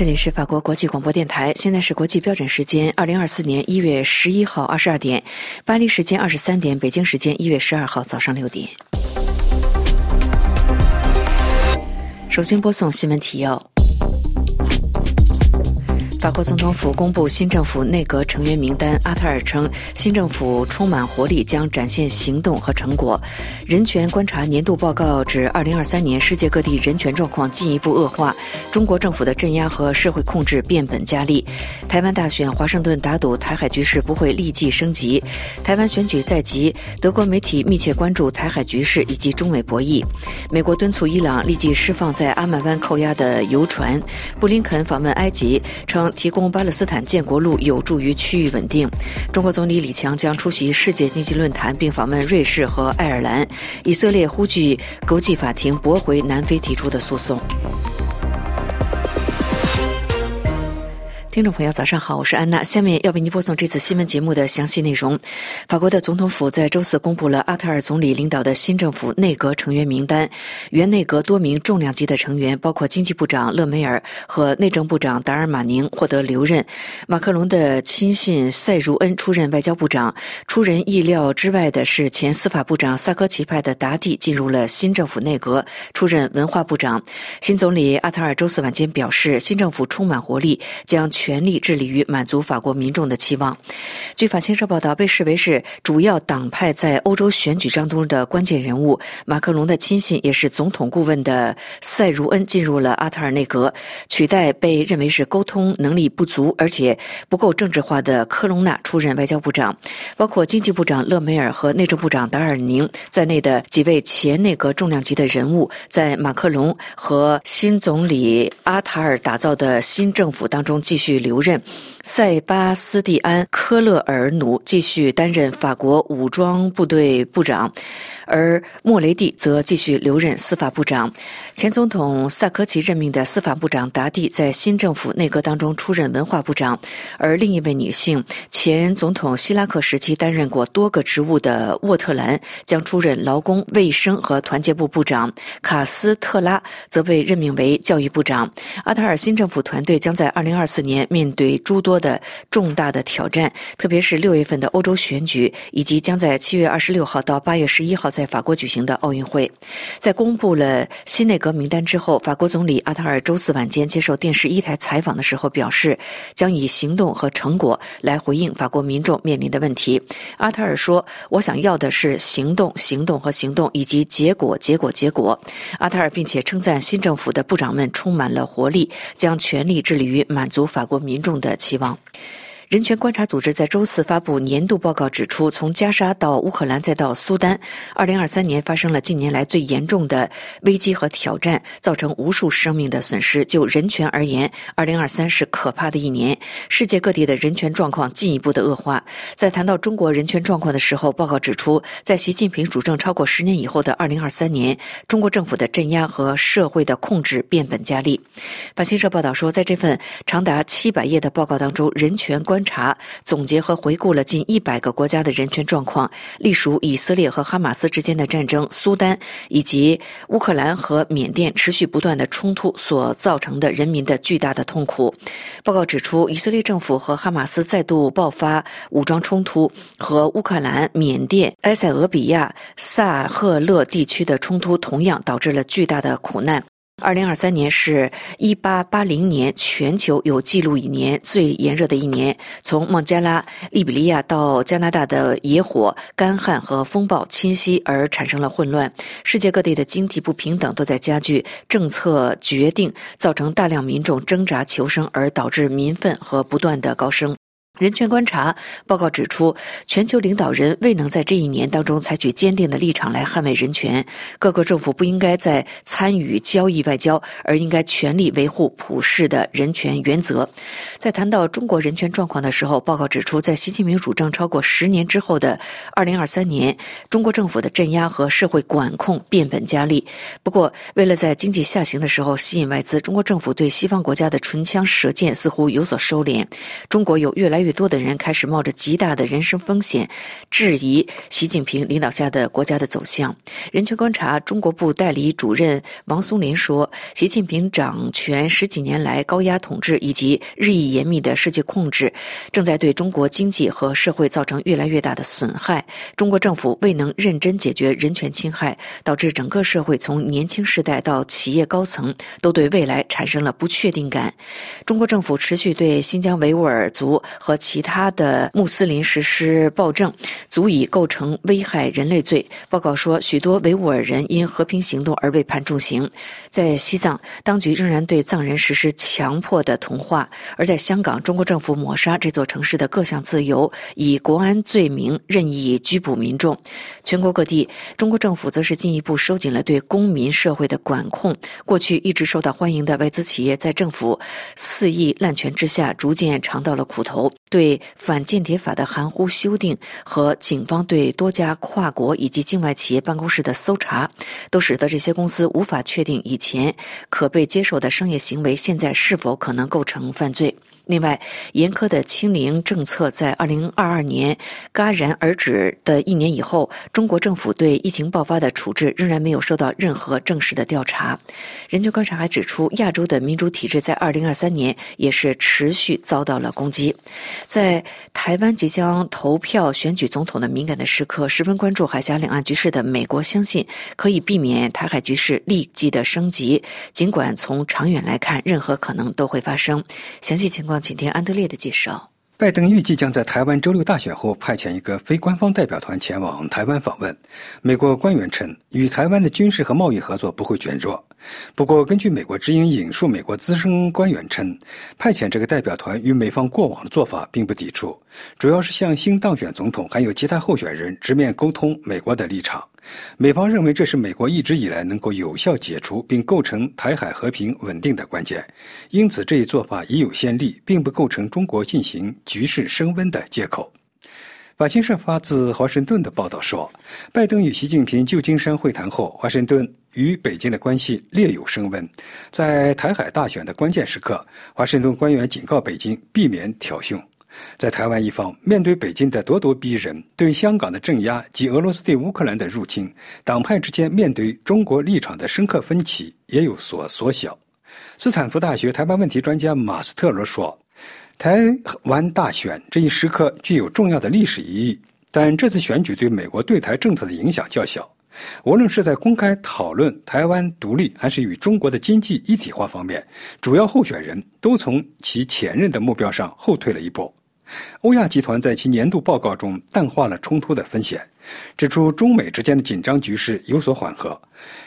这里是法国国际广播电台，现在是国际标准时间二零二四年一月十一号二十二点，巴黎时间二十三点，北京时间一月十二号早上六点。首先播送新闻提要。法国总统府公布新政府内阁成员名单。阿特尔称，新政府充满活力，将展现行动和成果。人权观察年度报告指，二零二三年世界各地人权状况进一步恶化，中国政府的镇压和社会控制变本加厉。台湾大选，华盛顿打赌台海局势不会立即升级。台湾选举在即，德国媒体密切关注台海局势以及中美博弈。美国敦促伊朗立即释放在阿曼湾扣押的油船。布林肯访问埃及，称。提供巴勒斯坦建国路有助于区域稳定。中国总理李强将出席世界经济论坛，并访问瑞士和爱尔兰。以色列呼吁国际法庭驳回南非提出的诉讼。听众朋友，早上好，我是安娜。下面要为您播送这次新闻节目的详细内容。法国的总统府在周四公布了阿特尔总理领导的新政府内阁成员名单。原内阁多名重量级的成员，包括经济部长勒梅尔和内政部长达尔马宁获得留任。马克龙的亲信塞茹恩出任外交部长。出人意料之外的是，前司法部长萨科齐派的达蒂进入了新政府内阁，出任文化部长。新总理阿特尔周四晚间表示，新政府充满活力，将。全全力致力于满足法国民众的期望。据法新社报道，被视为是主要党派在欧洲选举当中的关键人物，马克龙的亲信也是总统顾问的塞茹恩进入了阿特尔内阁，取代被认为是沟通能力不足而且不够政治化的科隆纳出任外交部长。包括经济部长勒梅尔和内政部长达尔宁在内的几位前内阁重量级的人物，在马克龙和新总理阿塔尔打造的新政府当中继续。留任，塞巴斯蒂安·科勒尔努继续担任法国武装部队部长。而莫雷蒂则继续留任司法部长。前总统萨科齐任命的司法部长达蒂在新政府内阁当中出任文化部长，而另一位女性，前总统希拉克时期担任过多个职务的沃特兰将出任劳工、卫生和团结部部长。卡斯特拉则被任命为教育部长。阿塔尔新政府团队将在2024年面对诸多的重大的挑战，特别是六月份的欧洲选举，以及将在七月二十六号到八月十一号在法国举行的奥运会，在公布了新内阁名单之后，法国总理阿塔尔周四晚间接受电视一台采访的时候表示，将以行动和成果来回应法国民众面临的问题。阿塔尔说：“我想要的是行动、行动和行动，以及结果、结果、结果。”阿塔尔并且称赞新政府的部长们充满了活力，将全力致力于满足法国民众的期望。人权观察组织在周四发布年度报告，指出，从加沙到乌克兰再到苏丹，2023年发生了近年来最严重的危机和挑战，造成无数生命的损失。就人权而言，2023是可怕的一年，世界各地的人权状况进一步的恶化。在谈到中国人权状况的时候，报告指出，在习近平主政超过十年以后的2023年，中国政府的镇压和社会的控制变本加厉。法新社报道说，在这份长达七百页的报告当中，人权观观察、总结和回顾了近一百个国家的人权状况，隶属以色列和哈马斯之间的战争、苏丹以及乌克兰和缅甸持续不断的冲突所造成的人民的巨大的痛苦。报告指出，以色列政府和哈马斯再度爆发武装冲突，和乌克兰、缅甸、埃塞俄比亚、萨赫勒地区的冲突同样导致了巨大的苦难。二零二三年是一八八零年全球有记录以年最炎热的一年。从孟加拉、利比利亚到加拿大的野火、干旱和风暴侵袭而产生了混乱。世界各地的经济不平等都在加剧，政策决定造成大量民众挣扎求生，而导致民愤和不断的高升。人权观察报告指出，全球领导人未能在这一年当中采取坚定的立场来捍卫人权。各个政府不应该再参与交易外交，而应该全力维护普世的人权原则。在谈到中国人权状况的时候，报告指出，在习近平主政超过十年之后的二零二三年，中国政府的镇压和社会管控变本加厉。不过，为了在经济下行的时候吸引外资，中国政府对西方国家的唇枪舌剑似乎有所收敛。中国有越来越越多的人开始冒着极大的人生风险，质疑习近平领导下的国家的走向。人权观察中国部代理主任王松林说：“习近平掌权十几年来高压统治以及日益严密的世界控制，正在对中国经济和社会造成越来越大的损害。中国政府未能认真解决人权侵害，导致整个社会从年轻世代到企业高层都对未来产生了不确定感。中国政府持续对新疆维吾尔族和其他的穆斯林实施暴政，足以构成危害人类罪。报告说，许多维吾尔人因和平行动而被判重刑。在西藏，当局仍然对藏人实施强迫的同化；而在香港，中国政府抹杀这座城市的各项自由，以国安罪名任意拘捕民众。全国各地，中国政府则是进一步收紧了对公民社会的管控。过去一直受到欢迎的外资企业，在政府肆意滥权之下，逐渐尝到了苦头。对反间谍法的含糊修订和警方对多家跨国以及境外企业办公室的搜查，都使得这些公司无法确定以前可被接受的商业行为现在是否可能构成犯罪。另外，严苛的清零政策在二零二二年戛然而止的一年以后，中国政府对疫情爆发的处置仍然没有受到任何正式的调查。人权观察还指出，亚洲的民主体制在二零二三年也是持续遭到了攻击。在台湾即将投票选举总统的敏感的时刻，十分关注海峡两岸局势的美国相信可以避免台海局势立即的升级。尽管从长远来看，任何可能都会发生。详细情况。请听安德烈的介绍。拜登预计将在台湾周六大选后派遣一个非官方代表团前往台湾访问。美国官员称，与台湾的军事和贸易合作不会减弱。不过，根据美国之音引述美国资深官员称，派遣这个代表团与美方过往的做法并不抵触，主要是向新当选总统还有其他候选人直面沟通美国的立场。美方认为这是美国一直以来能够有效解除并构成台海和平稳定的关键，因此这一做法已有先例，并不构成中国进行局势升温的借口。法新社发自华盛顿的报道说，拜登与习近平旧金山会谈后，华盛顿与北京的关系略有升温。在台海大选的关键时刻，华盛顿官员警告北京避免挑衅。在台湾一方，面对北京的咄咄逼人、对香港的镇压及俄罗斯对乌克兰的入侵，党派之间面对中国立场的深刻分歧也有所缩小。斯坦福大学台湾问题专家马斯特罗说。台湾大选这一时刻具有重要的历史意义，但这次选举对美国对台政策的影响较小。无论是在公开讨论台湾独立，还是与中国的经济一体化方面，主要候选人都从其前任的目标上后退了一步。欧亚集团在其年度报告中淡化了冲突的风险，指出中美之间的紧张局势有所缓和。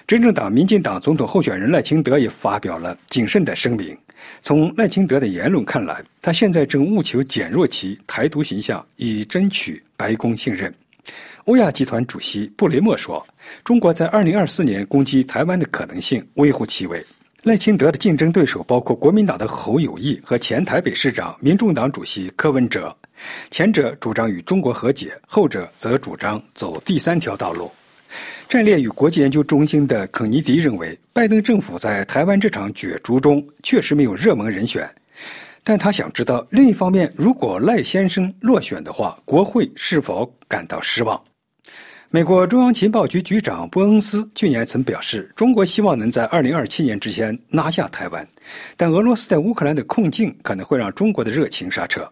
执政党民进党总统候选人赖清德也发表了谨慎的声明。从赖清德的言论看来，他现在正务求减弱其台独形象，以争取白宫信任。欧亚集团主席布雷默说：“中国在2024年攻击台湾的可能性微乎其微。”赖清德的竞争对手包括国民党的侯友谊和前台北市长、民众党主席柯文哲，前者主张与中国和解，后者则主张走第三条道路。战略与国际研究中心的肯尼迪认为，拜登政府在台湾这场角逐中确实没有热门人选，但他想知道另一方面，如果赖先生落选的话，国会是否感到失望？美国中央情报局局长波恩斯去年曾表示，中国希望能在2027年之前拿下台湾，但俄罗斯在乌克兰的困境可能会让中国的热情刹车。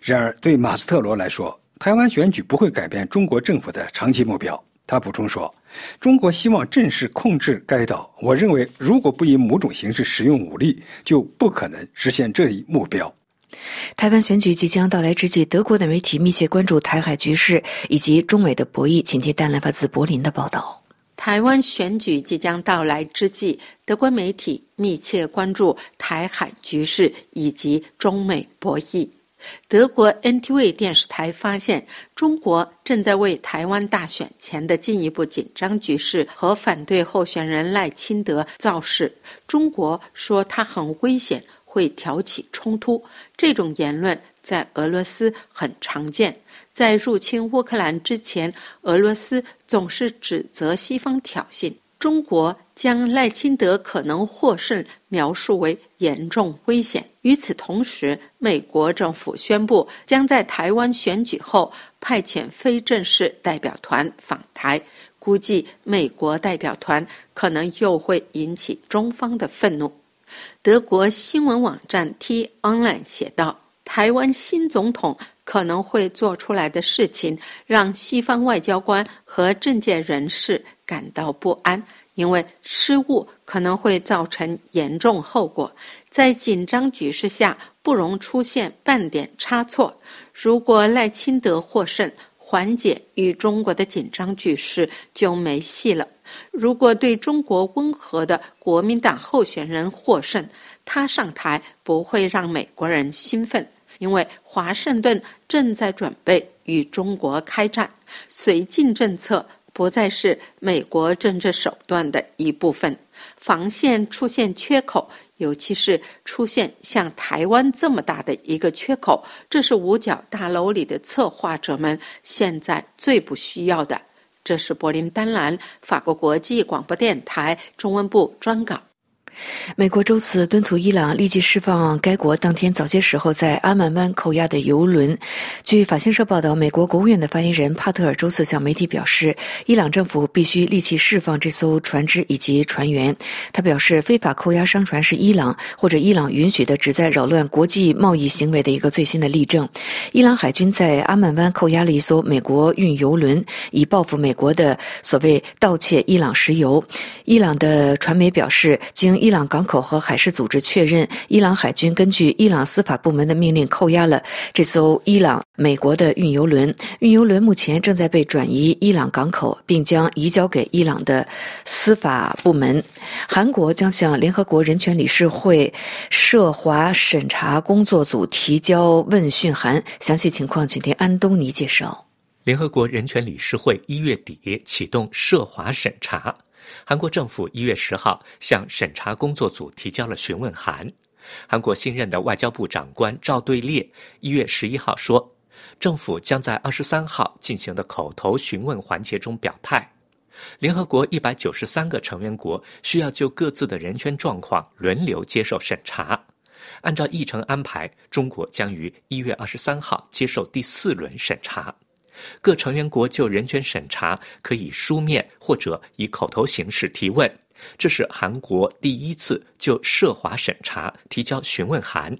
然而，对马斯特罗来说，台湾选举不会改变中国政府的长期目标。他补充说：“中国希望正式控制该岛。我认为，如果不以某种形式使用武力，就不可能实现这一目标。”台湾选举即将到来之际，德国的媒体密切关注台海局势以及中美的博弈。请听丹兰发自柏林的报道：台湾选举即将到来之际，德国媒体密切关注台海局势以及中美博弈。德国 NTV 电视台发现，中国正在为台湾大选前的进一步紧张局势和反对候选人赖清德造势。中国说他很危险，会挑起冲突。这种言论在俄罗斯很常见。在入侵乌克兰之前，俄罗斯总是指责西方挑衅。中国将赖清德可能获胜描述为严重危险。与此同时，美国政府宣布将在台湾选举后派遣非正式代表团访台，估计美国代表团可能又会引起中方的愤怒。德国新闻网站 T Online 写道：“台湾新总统。”可能会做出来的事情，让西方外交官和政界人士感到不安，因为失误可能会造成严重后果。在紧张局势下，不容出现半点差错。如果赖清德获胜，缓解与中国的紧张局势就没戏了。如果对中国温和的国民党候选人获胜，他上台不会让美国人兴奋。因为华盛顿正在准备与中国开战，绥靖政策不再是美国政治手段的一部分，防线出现缺口，尤其是出现像台湾这么大的一个缺口，这是五角大楼里的策划者们现在最不需要的。这是柏林丹兰法国国际广播电台中文部专稿。美国周四敦促伊朗立即释放该国当天早些时候在阿曼湾扣押的油轮。据法新社报道，美国国务院的发言人帕特尔周四向媒体表示，伊朗政府必须立即释放这艘船只以及船员。他表示，非法扣押商船是伊朗或者伊朗允许的旨在扰乱国际贸易行为的一个最新的例证。伊朗海军在阿曼湾扣押了一艘美国运油轮，以报复美国的所谓盗窃伊朗石油。伊朗的传媒表示，经伊朗港口和海事组织确认，伊朗海军根据伊朗司法部门的命令扣押了这艘伊朗美国的运油轮。运油轮目前正在被转移伊朗港口，并将移交给伊朗的司法部门。韩国将向联合国人权理事会涉华审查工作组提交问讯函。详细情况，请听安东尼介绍。联合国人权理事会一月底启动涉华审查。韩国政府一月十号向审查工作组提交了询问函。韩国新任的外交部长官赵对烈一月十一号说，政府将在二十三号进行的口头询问环节中表态。联合国一百九十三个成员国需要就各自的人权状况轮流接受审查。按照议程安排，中国将于一月二十三号接受第四轮审查。各成员国就人权审查可以书面或者以口头形式提问，这是韩国第一次就涉华审查提交询问函。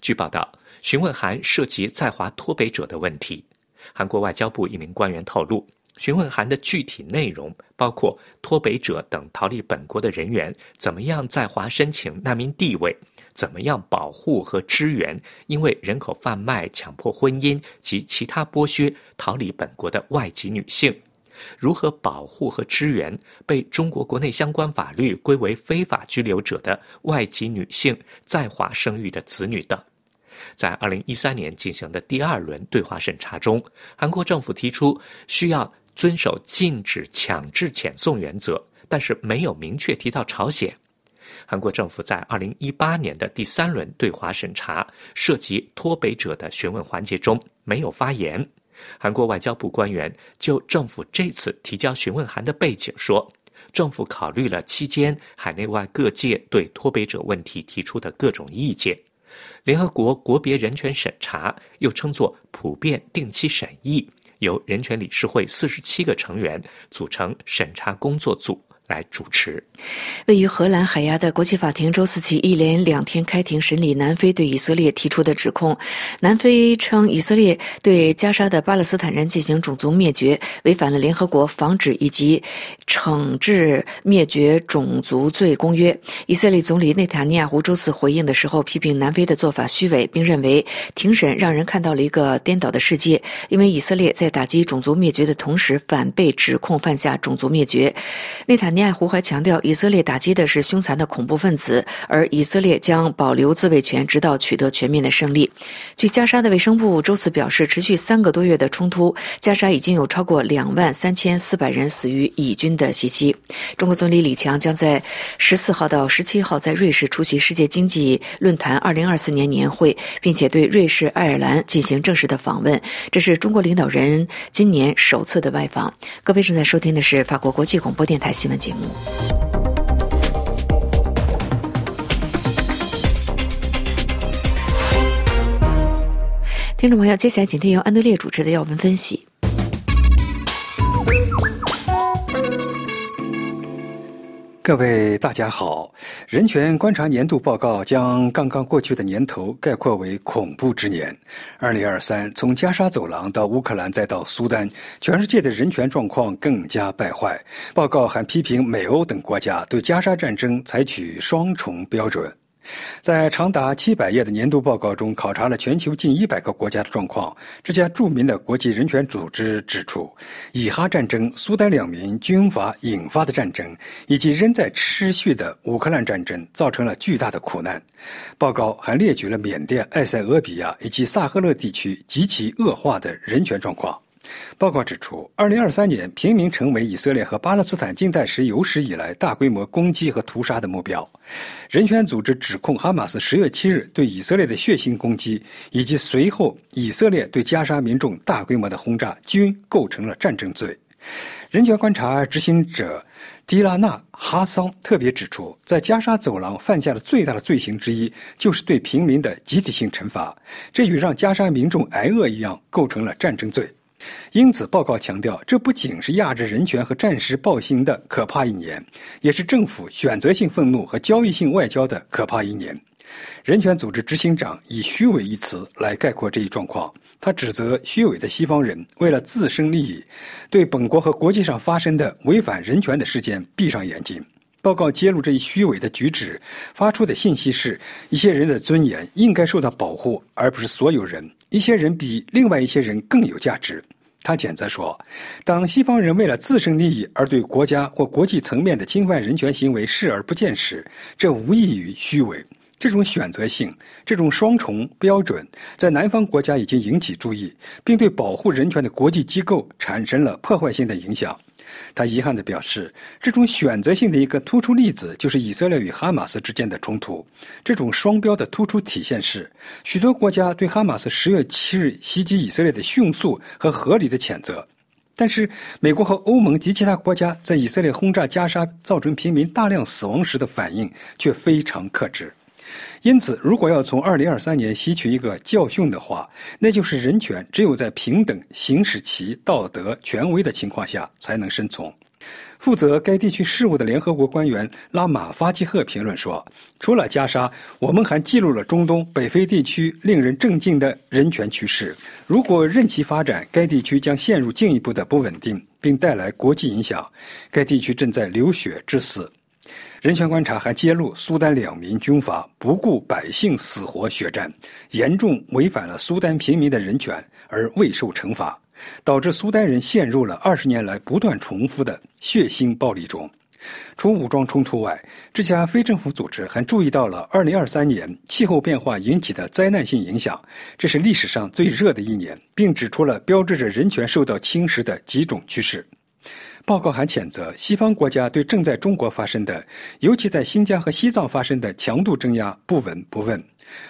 据报道，询问函涉及在华脱北者的问题。韩国外交部一名官员透露，询问函的具体内容包括脱北者等逃离本国的人员怎么样在华申请难民地位。怎么样保护和支援因为人口贩卖、强迫婚姻及其他剥削逃离本国的外籍女性？如何保护和支援被中国国内相关法律归为非法居留者的外籍女性在华生育的子女等？在二零一三年进行的第二轮对华审查中，韩国政府提出需要遵守禁止强制遣送原则，但是没有明确提到朝鲜。韩国政府在二零一八年的第三轮对华审查涉及脱北者的询问环节中没有发言。韩国外交部官员就政府这次提交询问函的背景说，政府考虑了期间海内外各界对脱北者问题提出的各种意见。联合国国别人权审查又称作普遍定期审议，由人权理事会四十七个成员组成审查工作组。来主持。位于荷兰海牙的国际法庭周四起一连两天开庭审理南非对以色列提出的指控。南非称以色列对加沙的巴勒斯坦人进行种族灭绝，违反了联合国防止以及惩治灭绝种族罪公约。以色列总理内塔尼亚胡周四回应的时候，批评南非的做法虚伪，并认为庭审让人看到了一个颠倒的世界，因为以色列在打击种族灭绝的同时，反被指控犯下种族灭绝。内塔尼。尼亚胡还强调，以色列打击的是凶残的恐怖分子，而以色列将保留自卫权，直到取得全面的胜利。据加沙的卫生部周四表示，持续三个多月的冲突，加沙已经有超过两万三千四百人死于以军的袭击。中国总理李强将在十四号到十七号在瑞士出席世界经济论坛二零二四年年会，并且对瑞士、爱尔兰进行正式的访问。这是中国领导人今年首次的外访。各位正在收听的是法国国际广播电台新闻节。节目。听众朋友，接下来请听由安德烈主持的要闻分析。各位大家好，人权观察年度报告将刚刚过去的年头概括为恐怖之年。二零二三，从加沙走廊到乌克兰再到苏丹，全世界的人权状况更加败坏。报告还批评美欧等国家对加沙战争采取双重标准。在长达七百页的年度报告中，考察了全球近一百个国家的状况。这家著名的国际人权组织指出，以哈战争、苏丹两名军阀引发的战争，以及仍在持续的乌克兰战争，造成了巨大的苦难。报告还列举了缅甸、埃塞俄比亚以及萨赫勒地区极其恶化的人权状况。报告指出，2023年平民成为以色列和巴勒斯坦近代史有史以来大规模攻击和屠杀的目标。人权组织指控哈马斯10月7日对以色列的血腥攻击，以及随后以色列对加沙民众大规模的轰炸，均构成了战争罪。人权观察执行者迪拉纳·哈桑特别指出，在加沙走廊犯下的最大的罪行之一，就是对平民的集体性惩罚，这与让加沙民众挨饿一样，构成了战争罪。因此，报告强调，这不仅是压制人权和战时暴行的可怕一年，也是政府选择性愤怒和交易性外交的可怕一年。人权组织执行长以“虚伪”一词来概括这一状况。他指责虚伪的西方人为了自身利益，对本国和国际上发生的违反人权的事件闭上眼睛。报告揭露这一虚伪的举止，发出的信息是：一些人的尊严应该受到保护，而不是所有人。一些人比另外一些人更有价值。他谴责说，当西方人为了自身利益而对国家或国际层面的侵犯人权行为视而不见时，这无异于虚伪。这种选择性、这种双重标准，在南方国家已经引起注意，并对保护人权的国际机构产生了破坏性的影响。他遗憾地表示，这种选择性的一个突出例子就是以色列与哈马斯之间的冲突。这种双标的突出体现是，许多国家对哈马斯十月七日袭击以色列的迅速和合理的谴责，但是美国和欧盟及其他国家在以色列轰炸加沙造成平民大量死亡时的反应却非常克制。因此，如果要从2023年吸取一个教训的话，那就是人权只有在平等行使其道德权威的情况下才能生存。负责该地区事务的联合国官员拉马发基赫评论说：“除了加沙，我们还记录了中东、北非地区令人震惊的人权趋势。如果任其发展，该地区将陷入进一步的不稳定，并带来国际影响。该地区正在流血致死。”人权观察还揭露，苏丹两名军阀不顾百姓死活血战，严重违反了苏丹平民的人权而未受惩罚，导致苏丹人陷入了二十年来不断重复的血腥暴力中。除武装冲突外，这家非政府组织还注意到了2023年气候变化引起的灾难性影响，这是历史上最热的一年，并指出了标志着人权受到侵蚀的几种趋势。报告还谴责西方国家对正在中国发生的，尤其在新疆和西藏发生的强度镇压不闻不问。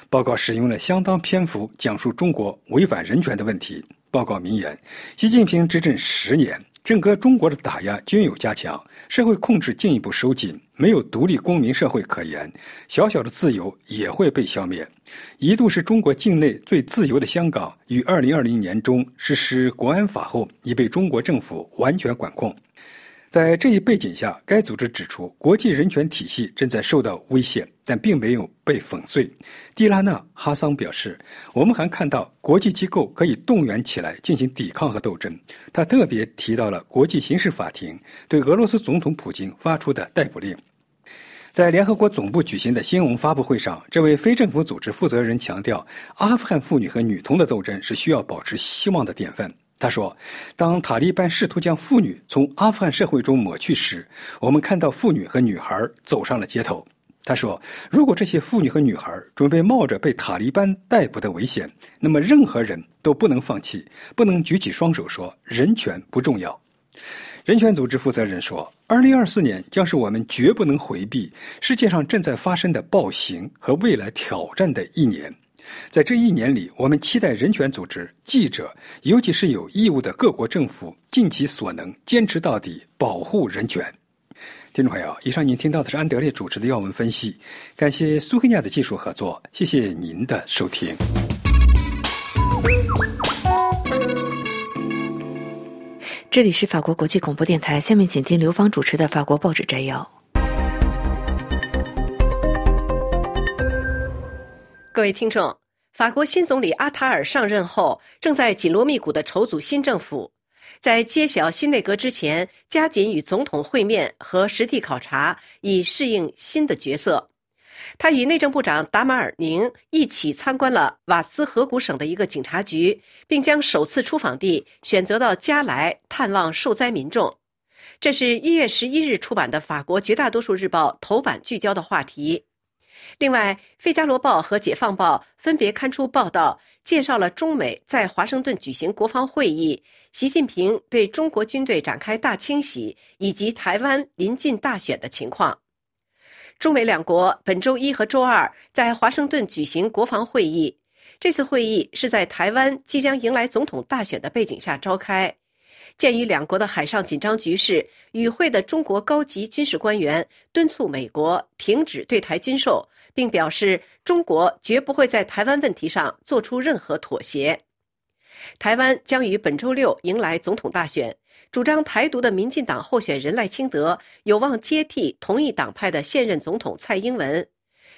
报告使用了相当篇幅讲述中国违反人权的问题。报告明言，习近平执政十年。整个中国的打压均有加强，社会控制进一步收紧，没有独立公民社会可言，小小的自由也会被消灭。一度是中国境内最自由的香港，于二零二零年中实施国安法后，已被中国政府完全管控。在这一背景下，该组织指出，国际人权体系正在受到威胁，但并没有被粉碎。蒂拉纳·哈桑表示：“我们还看到国际机构可以动员起来进行抵抗和斗争。”他特别提到了国际刑事法庭对俄罗斯总统普京发出的逮捕令。在联合国总部举行的新闻发布会上，这位非政府组织负责人强调，阿富汗妇女和女童的斗争是需要保持希望的典范。他说：“当塔利班试图将妇女从阿富汗社会中抹去时，我们看到妇女和女孩走上了街头。”他说：“如果这些妇女和女孩准备冒着被塔利班逮捕的危险，那么任何人都不能放弃，不能举起双手说人权不重要。”人权组织负责人说：“2024 年将是我们绝不能回避世界上正在发生的暴行和未来挑战的一年。”在这一年里，我们期待人权组织、记者，尤其是有义务的各国政府，尽其所能坚持到底，保护人权。听众朋友，以上您听到的是安德烈主持的要闻分析，感谢苏黑亚的技术合作，谢谢您的收听。这里是法国国际广播电台，下面请听刘芳主持的法国报纸摘要。各位听众，法国新总理阿塔尔上任后，正在紧锣密鼓的筹组新政府。在揭晓新内阁之前，加紧与总统会面和实地考察，以适应新的角色。他与内政部长达马尔宁一起参观了瓦斯河谷省的一个警察局，并将首次出访地选择到加莱探望受灾民众。这是一月十一日出版的法国绝大多数日报头版聚焦的话题。另外，《费加罗报》和《解放报》分别刊出报道，介绍了中美在华盛顿举行国防会议、习近平对中国军队展开大清洗以及台湾临近大选的情况。中美两国本周一和周二在华盛顿举行国防会议，这次会议是在台湾即将迎来总统大选的背景下召开。鉴于两国的海上紧张局势，与会的中国高级军事官员敦促美国停止对台军售，并表示中国绝不会在台湾问题上做出任何妥协。台湾将于本周六迎来总统大选，主张台独的民进党候选人赖清德有望接替同一党派的现任总统蔡英文。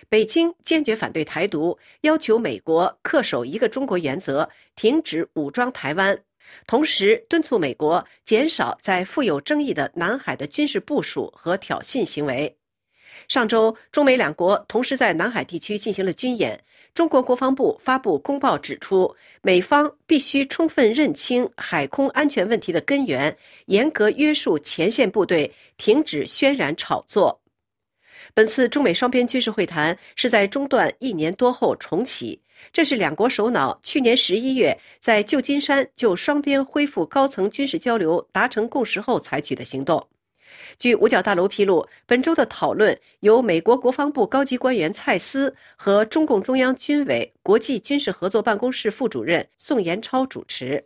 北京坚决反对台独，要求美国恪守一个中国原则，停止武装台湾。同时敦促美国减少在富有争议的南海的军事部署和挑衅行为。上周，中美两国同时在南海地区进行了军演。中国国防部发布公报指出，美方必须充分认清海空安全问题的根源，严格约束前线部队，停止渲染炒作。本次中美双边军事会谈是在中断一年多后重启。这是两国首脑去年十一月在旧金山就双边恢复高层军事交流达成共识后采取的行动。据五角大楼披露，本周的讨论由美国国防部高级官员蔡斯和中共中央军委国际军事合作办公室副主任宋延超主持。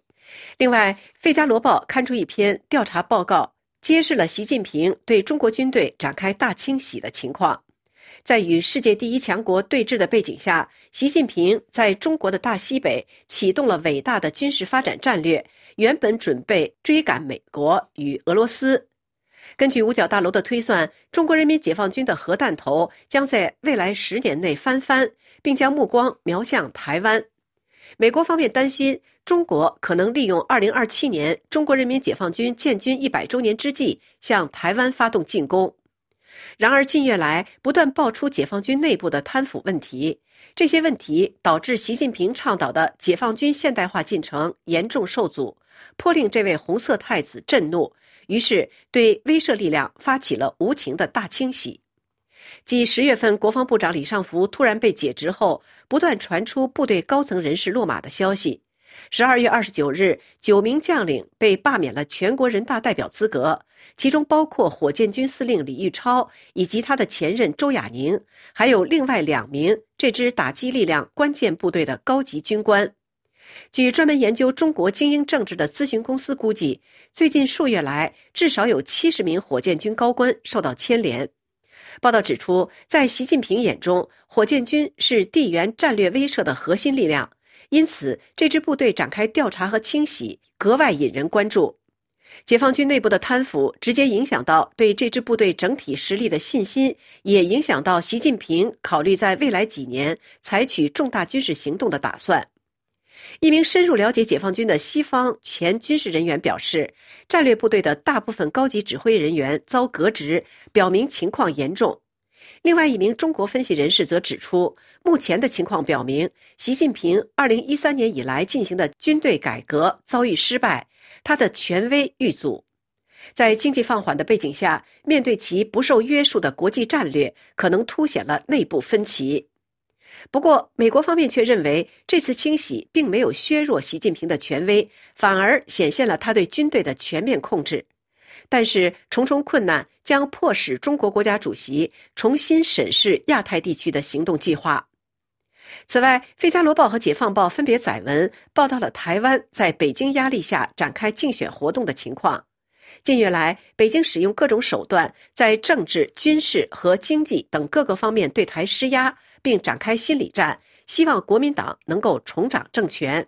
另外，《费加罗报》刊出一篇调查报告，揭示了习近平对中国军队展开大清洗的情况。在与世界第一强国对峙的背景下，习近平在中国的大西北启动了伟大的军事发展战略，原本准备追赶美国与俄罗斯。根据五角大楼的推算，中国人民解放军的核弹头将在未来十年内翻番，并将目光瞄向台湾。美国方面担心，中国可能利用2027年中国人民解放军建军一百周年之际，向台湾发动进攻。然而，近月来不断爆出解放军内部的贪腐问题，这些问题导致习近平倡导的解放军现代化进程严重受阻，颇令这位红色太子震怒。于是，对威慑力量发起了无情的大清洗。继十月份国防部长李尚福突然被解职后，不断传出部队高层人士落马的消息。十二月二十九日，九名将领被罢免了全国人大代表资格，其中包括火箭军司令李玉超以及他的前任周亚宁，还有另外两名这支打击力量关键部队的高级军官。据专门研究中国精英政治的咨询公司估计，最近数月来，至少有七十名火箭军高官受到牵连。报道指出，在习近平眼中，火箭军是地缘战略威慑的核心力量。因此，这支部队展开调查和清洗格外引人关注。解放军内部的贪腐直接影响到对这支部队整体实力的信心，也影响到习近平考虑在未来几年采取重大军事行动的打算。一名深入了解解放军的西方前军事人员表示，战略部队的大部分高级指挥人员遭革职，表明情况严重。另外一名中国分析人士则指出，目前的情况表明，习近平2013年以来进行的军队改革遭遇失败，他的权威遇阻。在经济放缓的背景下，面对其不受约束的国际战略，可能凸显了内部分歧。不过，美国方面却认为，这次清洗并没有削弱习近平的权威，反而显现了他对军队的全面控制。但是，重重困难将迫使中国国家主席重新审视亚太地区的行动计划。此外，《费加罗报》和《解放报》分别载文报道了台湾在北京压力下展开竞选活动的情况。近月来，北京使用各种手段，在政治、军事和经济等各个方面对台施压，并展开心理战，希望国民党能够重掌政权。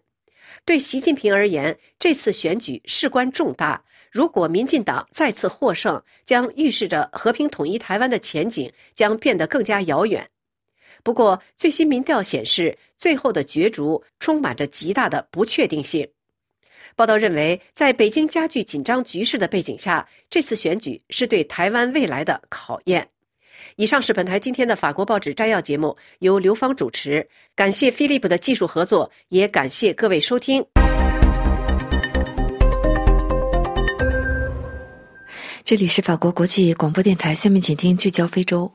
对习近平而言，这次选举事关重大。如果民进党再次获胜，将预示着和平统一台湾的前景将变得更加遥远。不过，最新民调显示，最后的角逐充满着极大的不确定性。报道认为，在北京加剧紧张局势的背景下，这次选举是对台湾未来的考验。以上是本台今天的法国报纸摘要节目，由刘芳主持。感谢飞利浦的技术合作，也感谢各位收听。这里是法国国际广播电台，下面请听聚焦非洲。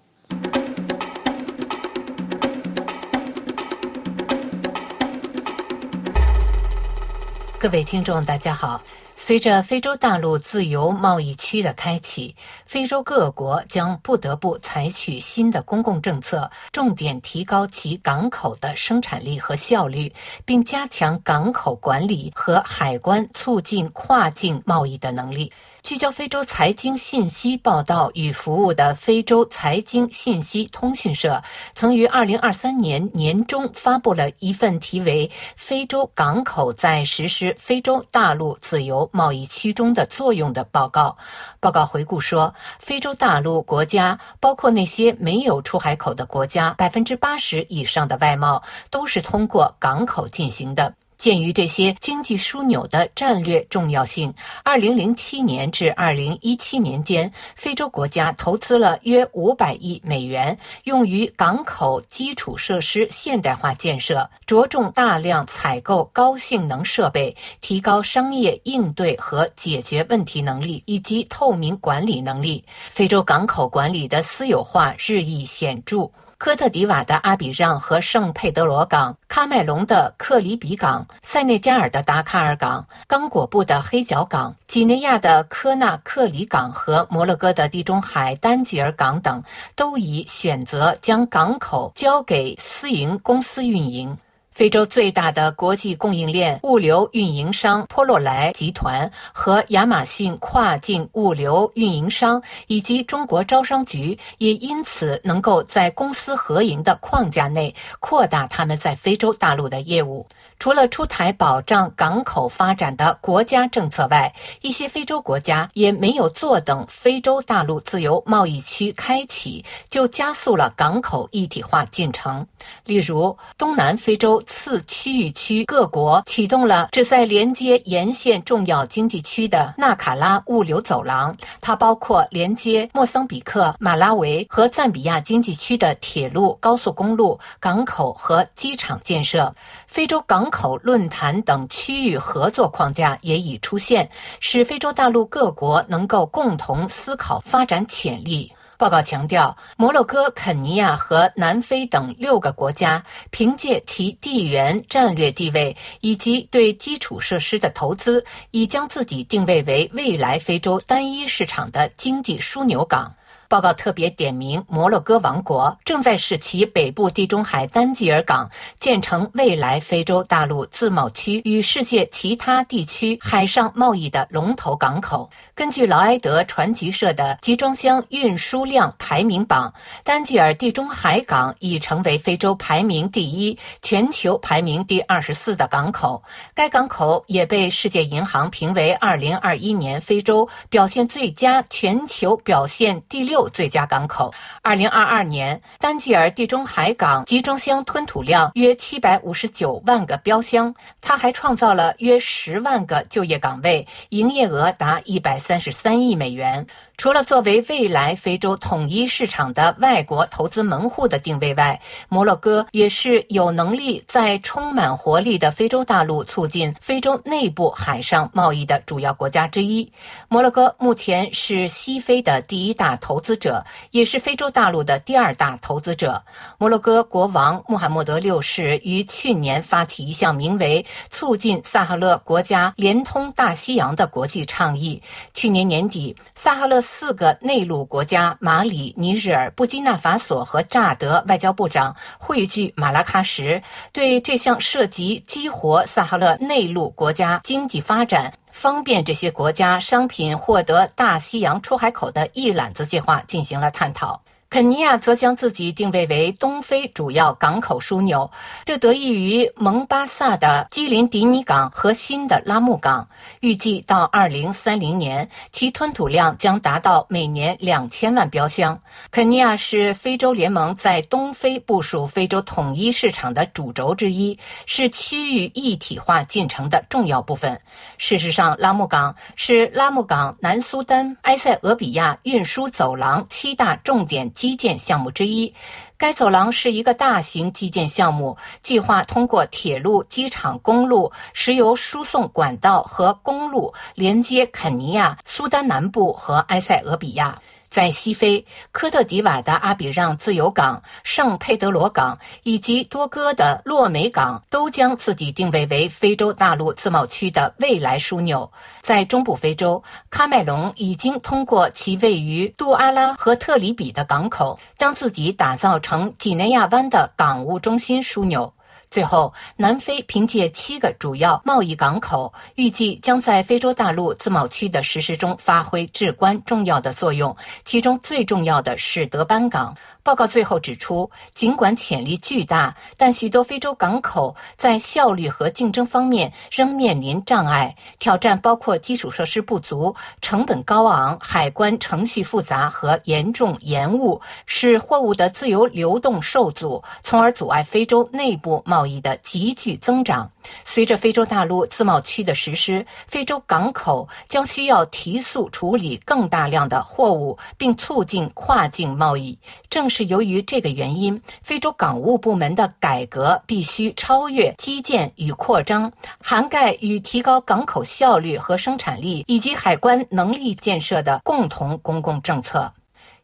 各位听众，大家好。随着非洲大陆自由贸易区的开启，非洲各国将不得不采取新的公共政策，重点提高其港口的生产力和效率，并加强港口管理和海关，促进跨境贸易的能力。聚焦非洲财经信息报道与服务的非洲财经信息通讯社，曾于二零二三年年中发布了一份题为《非洲港口在实施非洲大陆自由贸易区中的作用》的报告。报告回顾说，非洲大陆国家，包括那些没有出海口的国家，百分之八十以上的外贸都是通过港口进行的。鉴于这些经济枢纽的战略重要性，2007年至2017年间，非洲国家投资了约500亿美元，用于港口基础设施现代化建设，着重大量采购高性能设备，提高商业应对和解决问题能力以及透明管理能力。非洲港口管理的私有化日益显著。科特迪瓦的阿比让和圣佩德罗港、喀麦隆的克里比港、塞内加尔的达喀尔港、刚果布的黑角港、几内亚的科纳克里港和摩洛哥的地中海丹吉尔港等，都已选择将港口交给私营公司运营。非洲最大的国际供应链物流运营商波洛莱集团和亚马逊跨境物流运营商以及中国招商局也因此能够在公私合营的框架内扩大他们在非洲大陆的业务。除了出台保障港口发展的国家政策外，一些非洲国家也没有坐等非洲大陆自由贸易区开启，就加速了港口一体化进程。例如，东南非洲次区域区各国启动了旨在连接沿线重要经济区的纳卡拉物流走廊，它包括连接莫桑比克、马拉维和赞比亚经济区的铁路、高速公路、港口和机场建设。非洲港口论坛等区域合作框架也已出现，使非洲大陆各国能够共同思考发展潜力。报告强调，摩洛哥、肯尼亚和南非等六个国家凭借其地缘战略地位以及对基础设施的投资，已将自己定位为未来非洲单一市场的经济枢纽港。报告特别点名，摩洛哥王国正在使其北部地中海丹吉尔港建成未来非洲大陆自贸区与世界其他地区海上贸易的龙头港口。根据劳埃德传奇社的集装箱运输量排名榜，丹吉尔地中海港已成为非洲排名第一、全球排名第二十四的港口。该港口也被世界银行评为二零二一年非洲表现最佳、全球表现第六。最佳港口。二零二二年，丹吉尔地中海港集装箱吞吐量约七百五十九万个标箱，它还创造了约十万个就业岗位，营业额达一百三十三亿美元。除了作为未来非洲统一市场的外国投资门户的定位外，摩洛哥也是有能力在充满活力的非洲大陆促进非洲内部海上贸易的主要国家之一。摩洛哥目前是西非的第一大投资者，也是非洲大陆的第二大投资者。摩洛哥国王穆罕默德六世于去年发起一项名为“促进萨哈勒国家连通大西洋”的国际倡议。去年年底，萨哈勒。四个内陆国家马里、尼日尔、布基纳法索和乍得外交部长汇聚马拉喀什，对这项涉及激活撒哈勒内陆国家经济发展。方便这些国家商品获得大西洋出海口的一揽子计划进行了探讨。肯尼亚则将自己定位为东非主要港口枢纽，这得益于蒙巴萨的基林迪尼港和新的拉木港。预计到二零三零年，其吞吐量将达到每年两千万标箱。肯尼亚是非洲联盟在东非部署非洲统一市场的主轴之一，是区域一体化进程的重要部分。事实上，拉木港是拉木港南苏丹埃塞俄比亚运输走廊七大重点。基建项目之一，该走廊是一个大型基建项目，计划通过铁路、机场、公路、石油输送管道和公路连接肯尼亚、苏丹南部和埃塞俄比亚。在西非，科特迪瓦的阿比让自由港、圣佩德罗港以及多哥的洛梅港都将自己定位为非洲大陆自贸区的未来枢纽。在中部非洲，喀麦隆已经通过其位于杜阿拉和特里比的港口，将自己打造成几内亚湾的港务中心枢纽。最后，南非凭借七个主要贸易港口，预计将在非洲大陆自贸区的实施中发挥至关重要的作用。其中最重要的是德班港。报告最后指出，尽管潜力巨大，但许多非洲港口在效率和竞争方面仍面临障碍。挑战包括基础设施不足、成本高昂、海关程序复杂和严重延误，使货物的自由流动受阻，从而阻碍非洲内部贸易的急剧增长。随着非洲大陆自贸区的实施，非洲港口将需要提速处理更大量的货物，并促进跨境贸易。正是由于这个原因，非洲港务部门的改革必须超越基建与扩张，涵盖与提高港口效率和生产力以及海关能力建设的共同公共政策。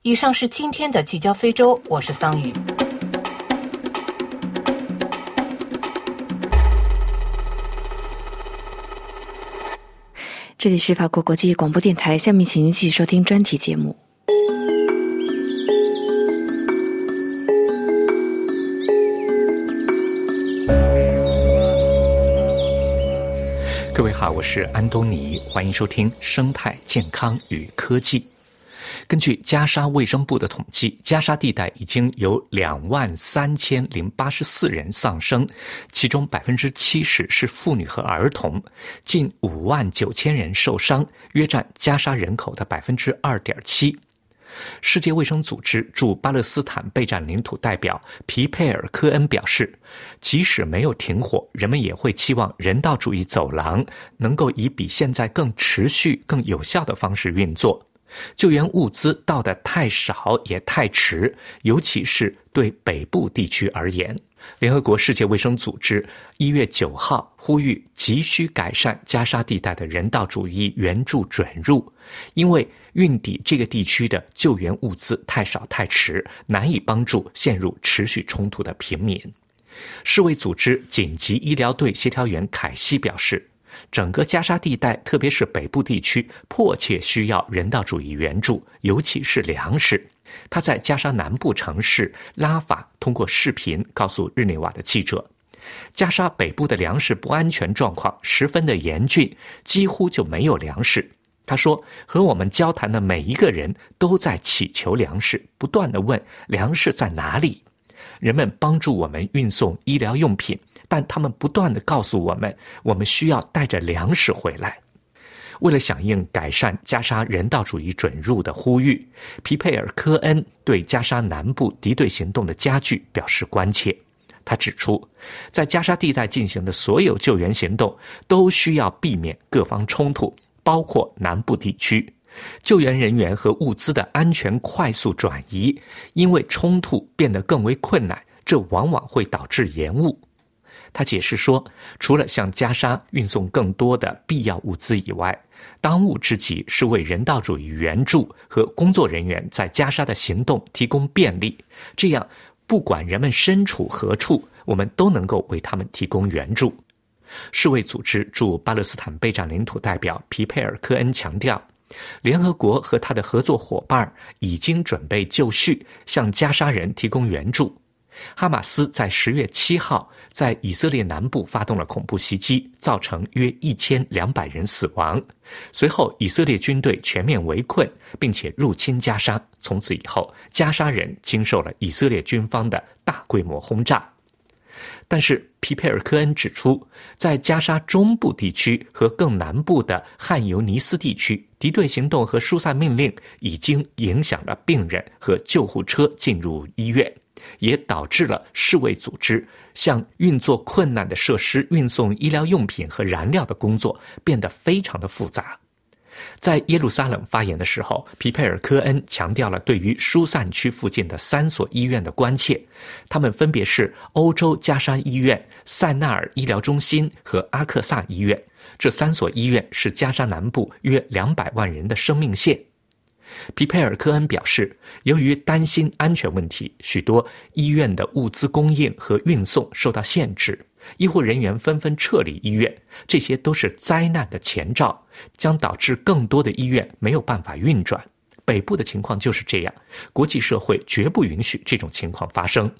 以上是今天的聚焦非洲，我是桑宇。这里是法国国际广播电台，下面请您继续收听专题节目。我是安东尼，欢迎收听生态健康与科技。根据加沙卫生部的统计，加沙地带已经有两万三千零八十四人丧生，其中百分之七十是妇女和儿童，近五万九千人受伤，约占加沙人口的百分之二点七。世界卫生组织驻巴勒斯坦备战领土代表皮佩尔科恩表示，即使没有停火，人们也会期望人道主义走廊能够以比现在更持续、更有效的方式运作。救援物资到的太少也太迟，尤其是对北部地区而言。联合国世界卫生组织一月九号呼吁，急需改善加沙地带的人道主义援助准入，因为运抵这个地区的救援物资太少太迟，难以帮助陷入持续冲突的平民。世卫组织紧急医疗队协调员凯西表示。整个加沙地带，特别是北部地区，迫切需要人道主义援助，尤其是粮食。他在加沙南部城市拉法通过视频告诉日内瓦的记者，加沙北部的粮食不安全状况十分的严峻，几乎就没有粮食。他说，和我们交谈的每一个人都在祈求粮食，不断的问粮食在哪里。人们帮助我们运送医疗用品。但他们不断的告诉我们，我们需要带着粮食回来。为了响应改善加沙人道主义准入的呼吁，皮佩尔科恩对加沙南部敌对行动的加剧表示关切。他指出，在加沙地带进行的所有救援行动都需要避免各方冲突，包括南部地区救援人员和物资的安全快速转移，因为冲突变得更为困难，这往往会导致延误。他解释说，除了向加沙运送更多的必要物资以外，当务之急是为人道主义援助和工作人员在加沙的行动提供便利。这样，不管人们身处何处，我们都能够为他们提供援助。世卫组织驻巴勒斯坦备战领土代表皮佩尔科恩强调，联合国和他的合作伙伴已经准备就绪，向加沙人提供援助。哈马斯在十月七号在以色列南部发动了恐怖袭击，造成约一千两百人死亡。随后，以色列军队全面围困，并且入侵加沙。从此以后，加沙人经受了以色列军方的大规模轰炸。但是，皮佩尔科恩指出，在加沙中部地区和更南部的汉尤尼斯地区，敌对行动和疏散命令已经影响了病人和救护车进入医院。也导致了世卫组织向运作困难的设施运送医疗用品和燃料的工作变得非常的复杂。在耶路撒冷发言的时候，皮佩尔科恩强调了对于疏散区附近的三所医院的关切，他们分别是欧洲加沙医院、塞纳尔医疗中心和阿克萨医院。这三所医院是加沙南部约两百万人的生命线。皮佩尔科恩表示，由于担心安全问题，许多医院的物资供应和运送受到限制，医护人员纷纷撤离医院，这些都是灾难的前兆，将导致更多的医院没有办法运转。北部的情况就是这样，国际社会绝不允许这种情况发生。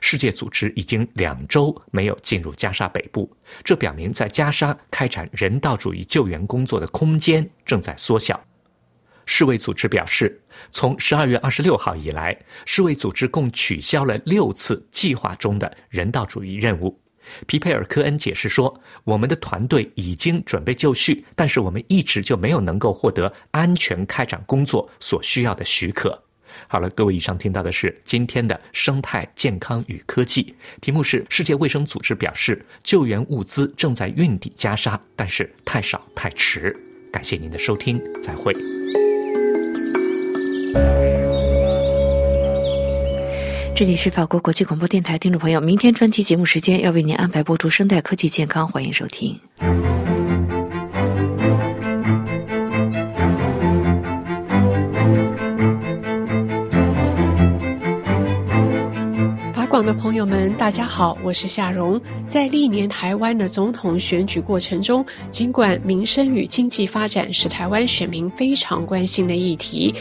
世界组织已经两周没有进入加沙北部，这表明在加沙开展人道主义救援工作的空间正在缩小。世卫组织表示，从十二月二十六号以来，世卫组织共取消了六次计划中的人道主义任务。皮佩尔科恩解释说：“我们的团队已经准备就绪，但是我们一直就没有能够获得安全开展工作所需要的许可。”好了，各位，以上听到的是今天的生态健康与科技，题目是世界卫生组织表示，救援物资正在运抵加沙，但是太少太迟。感谢您的收听，再会。这里是法国国际广播电台，听众朋友，明天专题节目时间要为您安排播出生态科技健康，欢迎收听。法广的朋友们，大家好，我是夏蓉。在历年台湾的总统选举过程中，尽管民生与经济发展是台湾选民非常关心的议题。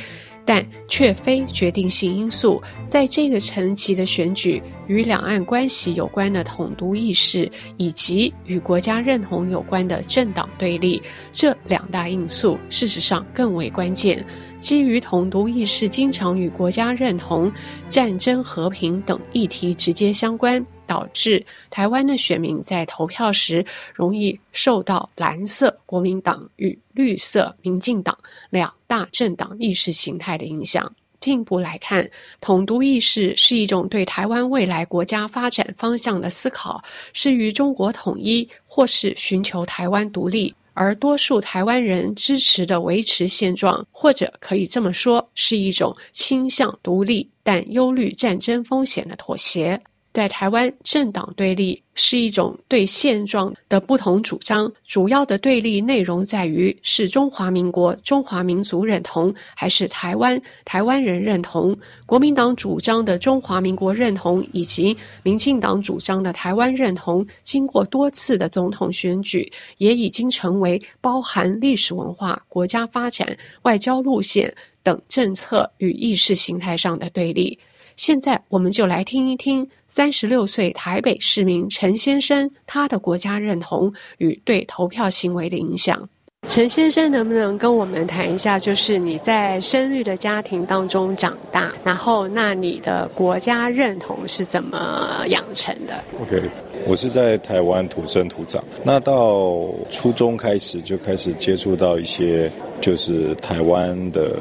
但却非决定性因素。在这个层级的选举，与两岸关系有关的统独意识，以及与国家认同有关的政党对立，这两大因素事实上更为关键。基于统独意识，经常与国家认同、战争和平等议题直接相关。导致台湾的选民在投票时容易受到蓝色国民党与绿色民进党两大政党意识形态的影响。进一步来看，统独意识是一种对台湾未来国家发展方向的思考，是与中国统一或是寻求台湾独立，而多数台湾人支持的维持现状，或者可以这么说，是一种倾向独立但忧虑战争风险的妥协。在台湾，政党对立是一种对现状的不同主张。主要的对立内容在于：是中华民国、中华民族认同，还是台湾、台湾人认同？国民党主张的中华民国认同，以及民进党主张的台湾认同，经过多次的总统选举，也已经成为包含历史文化、国家发展、外交路线等政策与意识形态上的对立。现在，我们就来听一听三十六岁台北市民陈先生他的国家认同与对投票行为的影响。陈先生，能不能跟我们谈一下，就是你在生育的家庭当中长大，然后那你的国家认同是怎么养成的？OK，我是在台湾土生土长，那到初中开始就开始接触到一些就是台湾的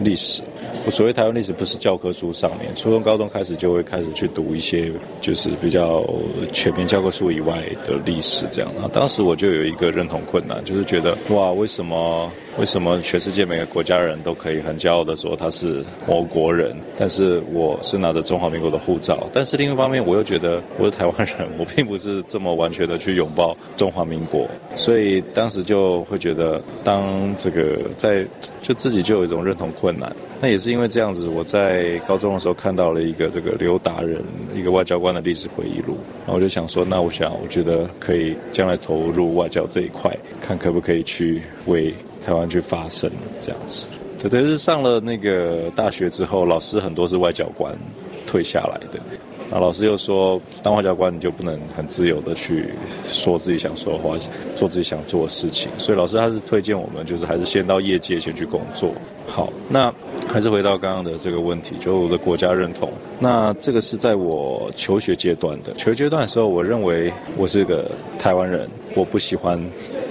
历史。我所谓台湾历史不是教科书上面，初中、高中开始就会开始去读一些就是比较全面教科书以外的历史这样。然后当时我就有一个认同困难，就是觉得哇，为什么为什么全世界每个国家人都可以很骄傲的说他是某国人，但是我是拿着中华民国的护照，但是另一方面我又觉得我是台湾人，我并不是这么完全的去拥抱中华民国，所以当时就会觉得当这个在就自己就有一种认同困难。那也是因为这样子，我在高中的时候看到了一个这个刘达人一个外交官的历史回忆录，然后我就想说，那我想我觉得可以将来投入外交这一块，看可不可以去为台湾去发声这样子。对，但是上了那个大学之后，老师很多是外交官退下来的。那老师又说，当外交官你就不能很自由的去说自己想说的话，做自己想做的事情。所以老师他是推荐我们，就是还是先到业界先去工作。好，那还是回到刚刚的这个问题，就我的国家认同。那这个是在我求学阶段的，求学阶段的时候，我认为我是个台湾人，我不喜欢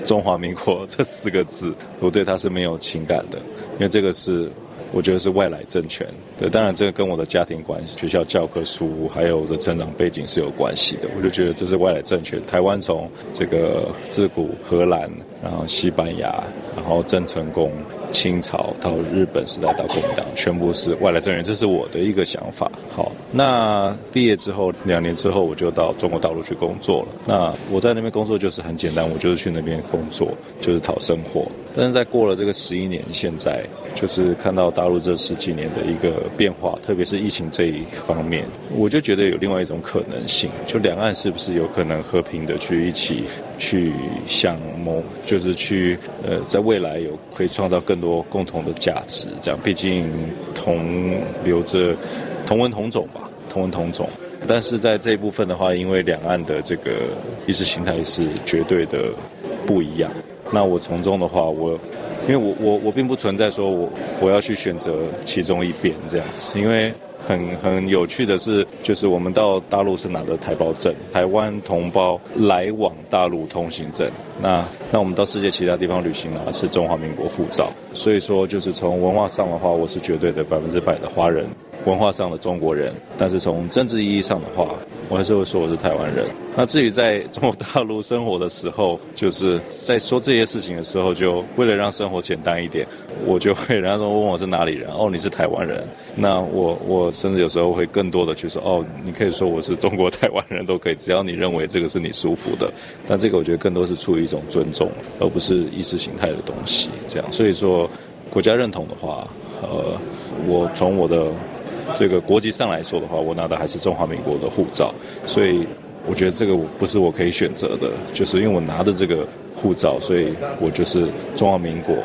中华民国这四个字，我对它是没有情感的，因为这个是。我觉得是外来政权，对，当然这个跟我的家庭关系、学校教科书还有我的成长背景是有关系的。我就觉得这是外来政权。台湾从这个自古荷兰，然后西班牙，然后郑成功。清朝到日本时代到国民党，全部是外来政员，这是我的一个想法。好，那毕业之后两年之后，我就到中国大陆去工作了。那我在那边工作就是很简单，我就是去那边工作，就是讨生活。但是在过了这个十一年，现在就是看到大陆这十几年的一个变化，特别是疫情这一方面，我就觉得有另外一种可能性，就两岸是不是有可能和平的去一起去想谋，就是去呃，在未来有可以创造更多。多共同的价值，这样毕竟同留着同文同种吧，同文同种。但是在这一部分的话，因为两岸的这个意识形态是绝对的不一样。那我从中的话，我因为我我我并不存在说我我要去选择其中一边这样子，因为。很很有趣的是，就是我们到大陆是拿着台胞证，台湾同胞来往大陆通行证。那那我们到世界其他地方旅行呢是中华民国护照。所以说，就是从文化上的话，我是绝对的百分之百的华人。文化上的中国人，但是从政治意义上的话，我还是会说我是台湾人。那至于在中国大陆生活的时候，就是在说这些事情的时候，就为了让生活简单一点，我就会人家说问我是哪里人，哦，你是台湾人。那我我甚至有时候会更多的去说，哦，你可以说我是中国 台湾人都可以，只要你认为这个是你舒服的。但这个我觉得更多是出于一种尊重，而不是意识形态的东西。这样，所以说国家认同的话，呃，我从我的。这个国籍上来说的话，我拿的还是中华民国的护照，所以我觉得这个不是我可以选择的，就是因为我拿的这个护照，所以我就是中华民国，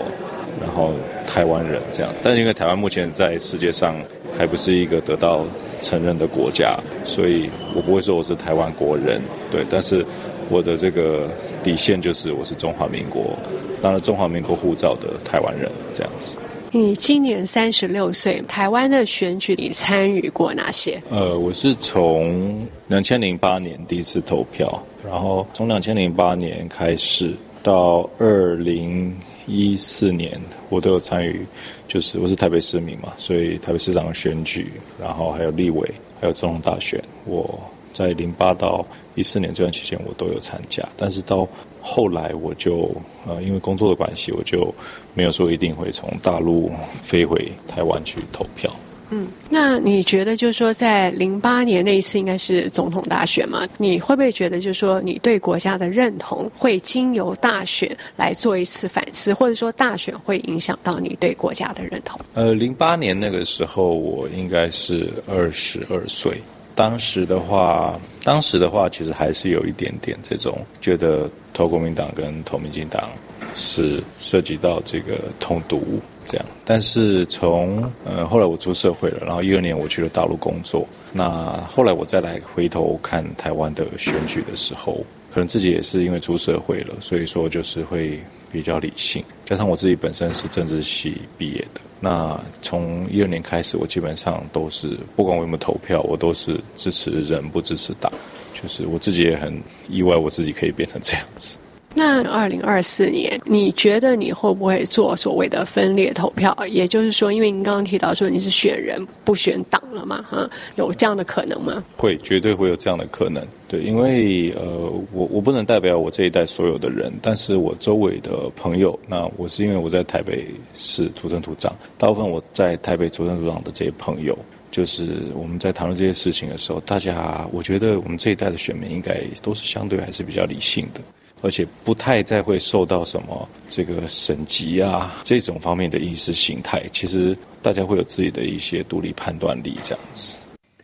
然后台湾人这样。但是因为台湾目前在世界上还不是一个得到承认的国家，所以我不会说我是台湾国人，对。但是我的这个底线就是我是中华民国拿了中华民国护照的台湾人这样子。你今年三十六岁，台湾的选举你参与过哪些？呃，我是从两千零八年第一次投票，然后从两千零八年开始到二零一四年，我都有参与，就是我是台北市民嘛，所以台北市长的选举，然后还有立委，还有总统大选，我在零八到一四年这段期间我都有参加，但是到后来我就呃因为工作的关系，我就没有说一定会从大陆飞回台湾去投票。嗯，那你觉得就是说，在零八年那一次应该是总统大选嘛？你会不会觉得就是说，你对国家的认同会经由大选来做一次反思，或者说大选会影响到你对国家的认同？呃，零八年那个时候我应该是二十二岁。当时的话，当时的话，其实还是有一点点这种觉得投国民党跟投民进党是涉及到这个通毒这样。但是从呃后来我出社会了，然后一二年我去了大陆工作，那后来我再来回头看台湾的选举的时候，可能自己也是因为出社会了，所以说就是会比较理性，加上我自己本身是政治系毕业的。那从一二年开始，我基本上都是不管我有没有投票，我都是支持人不支持党，就是我自己也很意外，我自己可以变成这样子。那二零二四年，你觉得你会不会做所谓的分裂投票？也就是说，因为您刚刚提到说你是选人不选党了嘛，哈，有这样的可能吗？会，绝对会有这样的可能。对，因为呃，我我不能代表我这一代所有的人，但是我周围的朋友，那我是因为我在台北市土生土长，大部分我在台北土生土长的这些朋友，就是我们在讨论这些事情的时候，大家我觉得我们这一代的选民应该都是相对还是比较理性的。而且不太再会受到什么这个省级啊这种方面的意识形态，其实大家会有自己的一些独立判断力这样子。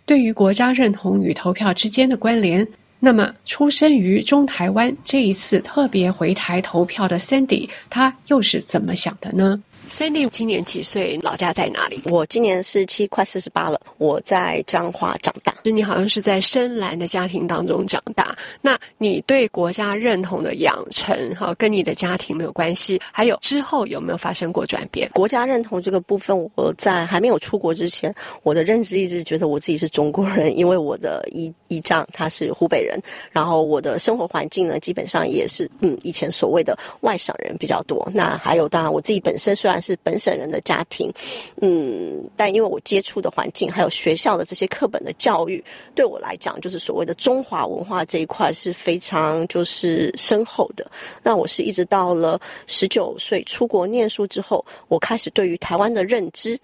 对于国家认同与投票之间的关联，那么出生于中台湾这一次特别回台投票的 Sandy，他又是怎么想的呢？Cindy 今年几岁？老家在哪里？我今年是七，快四十八了。我在彰化长大。就你好像是在深蓝的家庭当中长大。那你对国家认同的养成，哈，跟你的家庭没有关系？还有之后有没有发生过转变？国家认同这个部分，我在还没有出国之前，我的认知一直觉得我自己是中国人，因为我的姨姨丈他是湖北人，然后我的生活环境呢，基本上也是嗯，以前所谓的外省人比较多。那还有，当然我自己本身虽然是本省人的家庭，嗯，但因为我接触的环境还有学校的这些课本的教育，对我来讲，就是所谓的中华文化这一块是非常就是深厚的。那我是一直到了十九岁出国念书之后，我开始对于台湾的认知，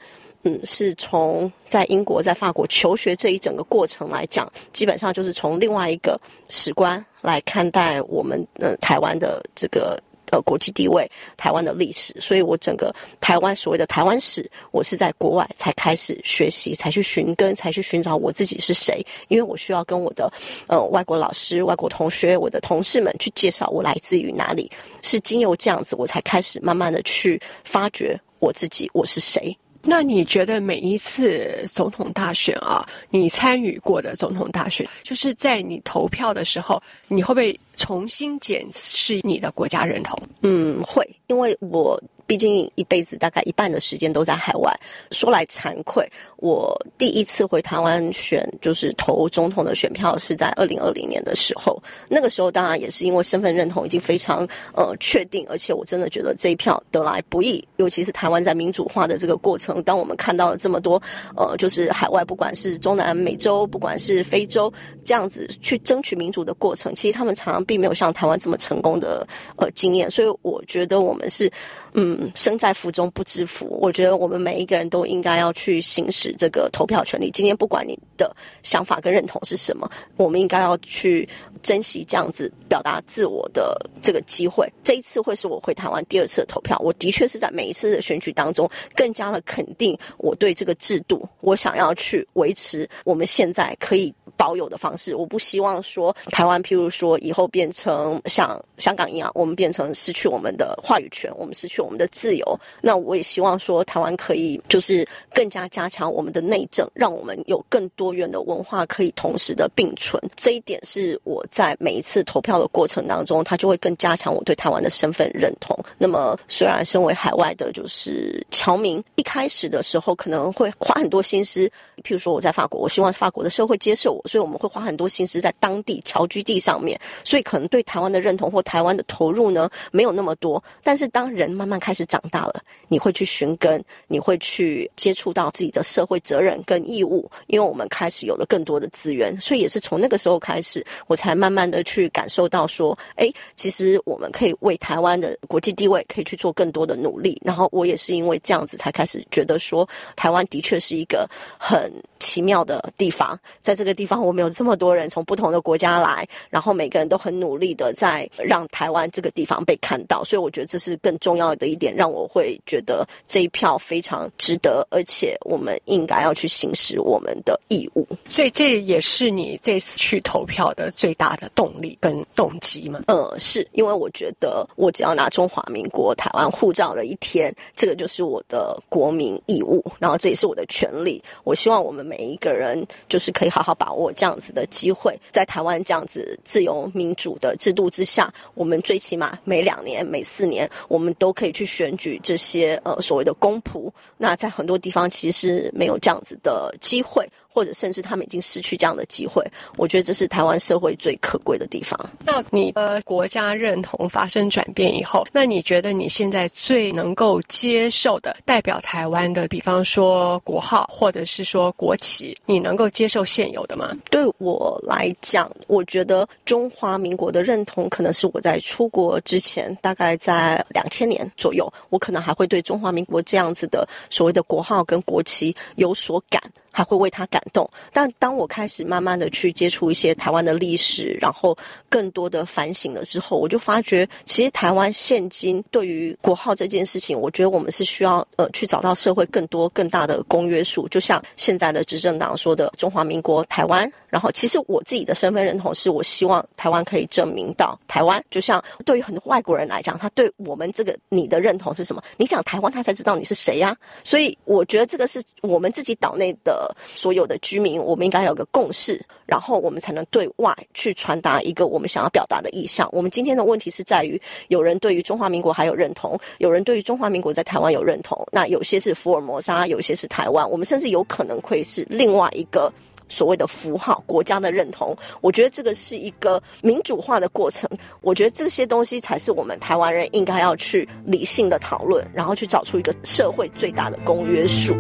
嗯，是从在英国、在法国求学这一整个过程来讲，基本上就是从另外一个史观来看待我们呃台湾的这个。呃，国际地位，台湾的历史，所以我整个台湾所谓的台湾史，我是在国外才开始学习，才去寻根，才去寻找我自己是谁。因为我需要跟我的呃外国老师、外国同学、我的同事们去介绍我来自于哪里，是经由这样子，我才开始慢慢的去发掘我自己，我是谁。那你觉得每一次总统大选啊，你参与过的总统大选，就是在你投票的时候，你会不会重新检视你的国家认同？嗯，会，因为我。毕竟一辈子大概一半的时间都在海外，说来惭愧，我第一次回台湾选就是投总统的选票是在二零二零年的时候。那个时候当然也是因为身份认同已经非常呃确定，而且我真的觉得这一票得来不易，尤其是台湾在民主化的这个过程，当我们看到了这么多呃就是海外不管是中南美洲，不管是非洲这样子去争取民主的过程，其实他们常常并没有像台湾这么成功的呃经验，所以我觉得我们是嗯。生在福中不知福，我觉得我们每一个人都应该要去行使这个投票权利。今天不管你的想法跟认同是什么，我们应该要去珍惜这样子表达自我的这个机会。这一次会是我回台湾第二次的投票，我的确是在每一次的选举当中更加的肯定我对这个制度，我想要去维持我们现在可以。保有的方式，我不希望说台湾，譬如说以后变成像香港一样，我们变成失去我们的话语权，我们失去我们的的自由。那我也希望说台湾可以就是更加加强我们的内政，让我们有更多元的文化可以同时的并存。这一点是我在每一次投票的过程当中，它就会更加强我对台湾的身份认同。那么虽然身为海外的，就是侨民，一开始的时候可能会花很多心思，譬如说我在法国，我希望法国的社会接受我。所以我们会花很多心思在当地侨居地上面，所以可能对台湾的认同或台湾的投入呢没有那么多。但是当人慢慢开开始长大了，你会去寻根，你会去接触到自己的社会责任跟义务，因为我们开始有了更多的资源。所以也是从那个时候开始，我才慢慢的去感受到说，哎，其实我们可以为台湾的国际地位可以去做更多的努力。然后我也是因为这样子才开始觉得说，台湾的确是一个很奇妙的地方，在这个地方。我们有这么多人从不同的国家来，然后每个人都很努力的在让台湾这个地方被看到，所以我觉得这是更重要的一点，让我会觉得这一票非常值得，而且我们应该要去行使我们的义务。所以这也是你这次去投票的最大的动力跟动机吗？呃，是因为我觉得我只要拿中华民国台湾护照的一天，这个就是我的国民义务，然后这也是我的权利。我希望我们每一个人就是可以好好把握。这样子的机会，在台湾这样子自由民主的制度之下，我们最起码每两年、每四年，我们都可以去选举这些呃所谓的公仆。那在很多地方其实没有这样子的机会。或者甚至他们已经失去这样的机会，我觉得这是台湾社会最可贵的地方。那你的国家认同发生转变以后，那你觉得你现在最能够接受的代表台湾的，比方说国号或者是说国旗，你能够接受现有的吗？对我来讲，我觉得中华民国的认同可能是我在出国之前，大概在两千年左右，我可能还会对中华民国这样子的所谓的国号跟国旗有所感。还会为他感动。但当我开始慢慢的去接触一些台湾的历史，然后更多的反省了之后，我就发觉，其实台湾现今对于国号这件事情，我觉得我们是需要呃去找到社会更多更大的公约数。就像现在的执政党说的“中华民国台湾”，然后其实我自己的身份认同是我希望台湾可以证明到台湾。就像对于很多外国人来讲，他对我们这个你的认同是什么？你讲台湾，他才知道你是谁呀。所以我觉得这个是我们自己岛内的所有的居民，我们应该有个共识，然后我们才能对外去传达一个我们想要表达的意向。我们今天的问题是在于，有人对于中华民国还有认同，有人对于中华民国在台湾有认同，那有些是福尔摩沙，有些是台湾，我们甚至有可能会是另外一个。所谓的符号国家的认同，我觉得这个是一个民主化的过程。我觉得这些东西才是我们台湾人应该要去理性的讨论，然后去找出一个社会最大的公约数。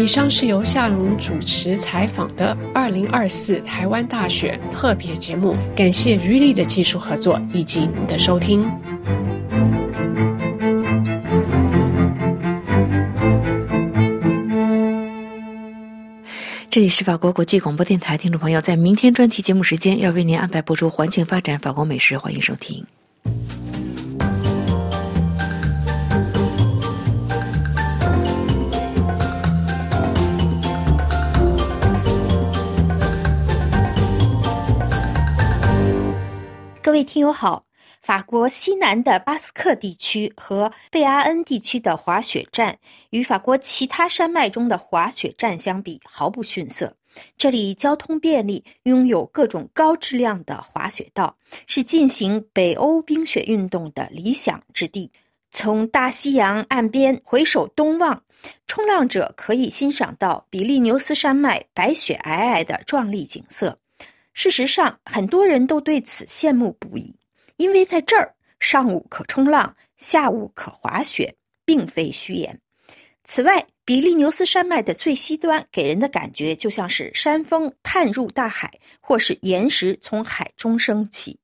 以上是由夏荣主持采访的二零二四台湾大选特别节目，感谢余力的技术合作以及您的收听。这里是法国国际广播电台，听众朋友，在明天专题节目时间要为您安排播出环境发展法国美食，欢迎收听。各位听友好。法国西南的巴斯克地区和贝阿恩地区的滑雪站，与法国其他山脉中的滑雪站相比毫不逊色。这里交通便利，拥有各种高质量的滑雪道，是进行北欧冰雪运动的理想之地。从大西洋岸边回首东望，冲浪者可以欣赏到比利牛斯山脉白雪皑皑的壮丽景色。事实上，很多人都对此羡慕不已。因为在这儿，上午可冲浪，下午可滑雪，并非虚言。此外，比利牛斯山脉的最西端给人的感觉就像是山峰探入大海，或是岩石从海中升起。